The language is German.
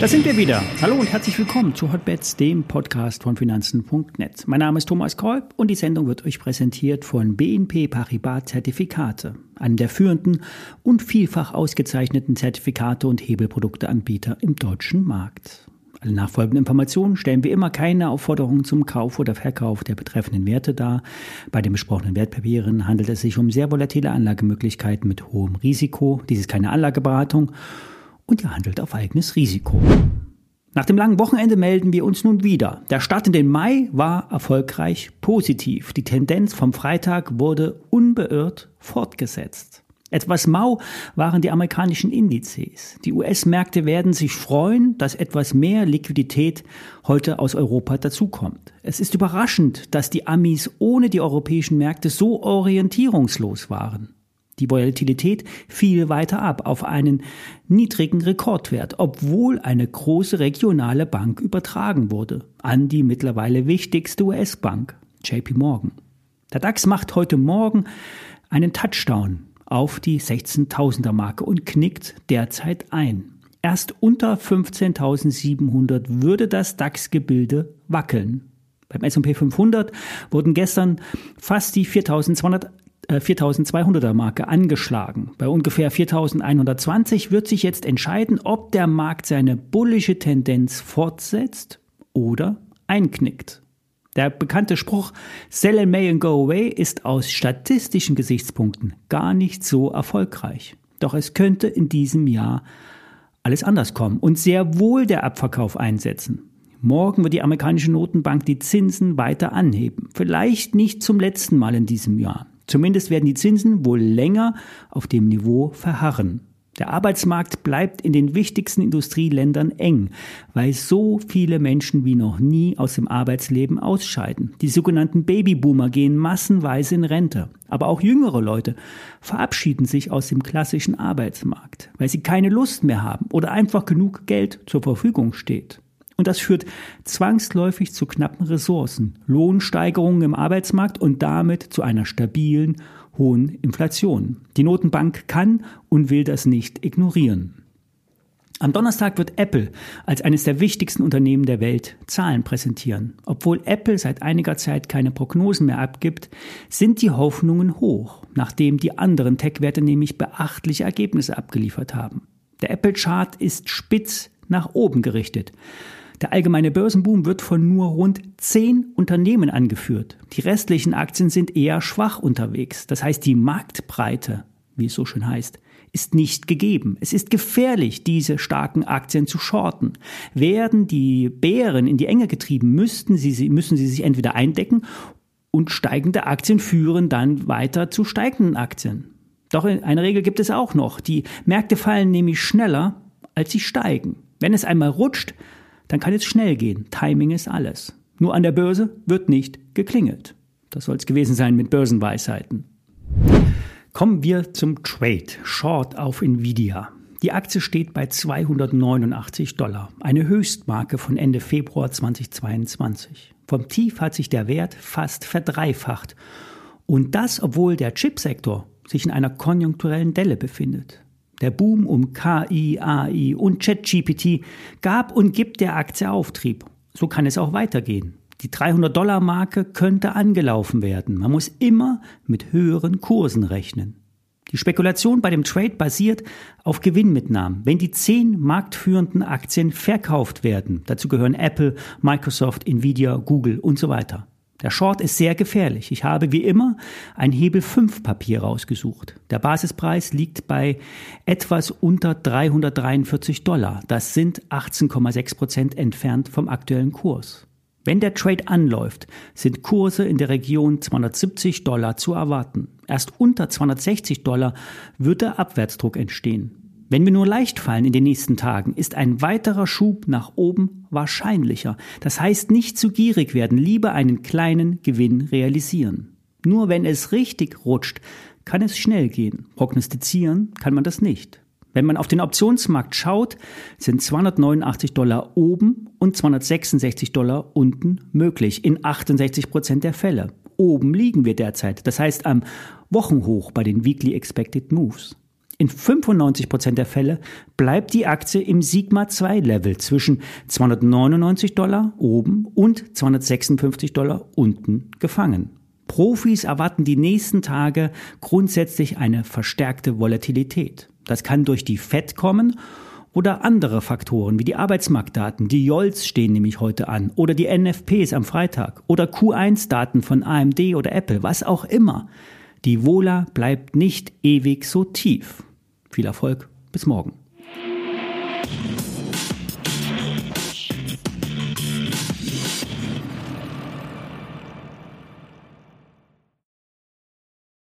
Da sind wir wieder. Hallo und herzlich willkommen zu Hotbets, dem Podcast von Finanzen.net. Mein Name ist Thomas Kolb und die Sendung wird euch präsentiert von BNP Paribas Zertifikate, einem der führenden und vielfach ausgezeichneten Zertifikate und Hebelprodukteanbieter im deutschen Markt. Alle nachfolgenden Informationen stellen wie immer keine Aufforderungen zum Kauf oder Verkauf der betreffenden Werte dar. Bei den besprochenen Wertpapieren handelt es sich um sehr volatile Anlagemöglichkeiten mit hohem Risiko. Dies ist keine Anlageberatung und ihr handelt auf eigenes Risiko. Nach dem langen Wochenende melden wir uns nun wieder. Der Start in den Mai war erfolgreich positiv. Die Tendenz vom Freitag wurde unbeirrt fortgesetzt. Etwas mau waren die amerikanischen Indizes. Die US-Märkte werden sich freuen, dass etwas mehr Liquidität heute aus Europa dazukommt. Es ist überraschend, dass die Amis ohne die europäischen Märkte so orientierungslos waren. Die Volatilität fiel weiter ab auf einen niedrigen Rekordwert, obwohl eine große regionale Bank übertragen wurde an die mittlerweile wichtigste US-Bank, JP Morgan. Der DAX macht heute Morgen einen Touchdown auf die 16.000er Marke und knickt derzeit ein. Erst unter 15.700 würde das DAX-Gebilde wackeln. Beim S&P 500 wurden gestern fast die 4.200 4200er äh, Marke angeschlagen. Bei ungefähr 4120 wird sich jetzt entscheiden, ob der Markt seine bullische Tendenz fortsetzt oder einknickt. Der bekannte Spruch Sell in May and go away ist aus statistischen Gesichtspunkten gar nicht so erfolgreich. Doch es könnte in diesem Jahr alles anders kommen und sehr wohl der Abverkauf einsetzen. Morgen wird die amerikanische Notenbank die Zinsen weiter anheben. Vielleicht nicht zum letzten Mal in diesem Jahr. Zumindest werden die Zinsen wohl länger auf dem Niveau verharren. Der Arbeitsmarkt bleibt in den wichtigsten Industrieländern eng, weil so viele Menschen wie noch nie aus dem Arbeitsleben ausscheiden. Die sogenannten Babyboomer gehen massenweise in Rente. Aber auch jüngere Leute verabschieden sich aus dem klassischen Arbeitsmarkt, weil sie keine Lust mehr haben oder einfach genug Geld zur Verfügung steht. Und das führt zwangsläufig zu knappen Ressourcen, Lohnsteigerungen im Arbeitsmarkt und damit zu einer stabilen, hohen Inflation. Die Notenbank kann und will das nicht ignorieren. Am Donnerstag wird Apple als eines der wichtigsten Unternehmen der Welt Zahlen präsentieren. Obwohl Apple seit einiger Zeit keine Prognosen mehr abgibt, sind die Hoffnungen hoch, nachdem die anderen Tech-Werte nämlich beachtliche Ergebnisse abgeliefert haben. Der Apple-Chart ist spitz nach oben gerichtet. Der allgemeine Börsenboom wird von nur rund zehn Unternehmen angeführt. Die restlichen Aktien sind eher schwach unterwegs. Das heißt, die Marktbreite, wie es so schön heißt, ist nicht gegeben. Es ist gefährlich, diese starken Aktien zu shorten. Werden die Bären in die Enge getrieben, müssten sie, müssen sie sich entweder eindecken und steigende Aktien führen dann weiter zu steigenden Aktien. Doch eine Regel gibt es auch noch. Die Märkte fallen nämlich schneller, als sie steigen. Wenn es einmal rutscht, dann kann es schnell gehen. Timing ist alles. Nur an der Börse wird nicht geklingelt. Das soll es gewesen sein mit Börsenweisheiten. Kommen wir zum Trade. Short auf Nvidia. Die Aktie steht bei 289 Dollar, eine Höchstmarke von Ende Februar 2022. Vom Tief hat sich der Wert fast verdreifacht. Und das, obwohl der Chipsektor sich in einer konjunkturellen Delle befindet. Der Boom um KI, AI und ChatGPT gab und gibt der Aktie Auftrieb. So kann es auch weitergehen. Die 300-Dollar-Marke könnte angelaufen werden. Man muss immer mit höheren Kursen rechnen. Die Spekulation bei dem Trade basiert auf Gewinnmitnahmen. Wenn die zehn marktführenden Aktien verkauft werden, dazu gehören Apple, Microsoft, Nvidia, Google und so weiter, der Short ist sehr gefährlich. Ich habe wie immer ein Hebel 5 Papier rausgesucht. Der Basispreis liegt bei etwas unter 343 Dollar. Das sind 18,6 Prozent entfernt vom aktuellen Kurs. Wenn der Trade anläuft, sind Kurse in der Region 270 Dollar zu erwarten. Erst unter 260 Dollar wird der Abwärtsdruck entstehen. Wenn wir nur leicht fallen in den nächsten Tagen, ist ein weiterer Schub nach oben wahrscheinlicher. Das heißt, nicht zu gierig werden, lieber einen kleinen Gewinn realisieren. Nur wenn es richtig rutscht, kann es schnell gehen. Prognostizieren kann man das nicht. Wenn man auf den Optionsmarkt schaut, sind 289 Dollar oben und 266 Dollar unten möglich, in 68 Prozent der Fälle. Oben liegen wir derzeit, das heißt am Wochenhoch bei den Weekly Expected Moves. In 95% der Fälle bleibt die Aktie im Sigma 2 Level zwischen 299 Dollar oben und 256 Dollar unten gefangen. Profis erwarten die nächsten Tage grundsätzlich eine verstärkte Volatilität. Das kann durch die FED kommen oder andere Faktoren wie die Arbeitsmarktdaten. Die JOLs stehen nämlich heute an oder die NFPs am Freitag oder Q1-Daten von AMD oder Apple, was auch immer. Die Vola bleibt nicht ewig so tief. Viel Erfolg, bis morgen.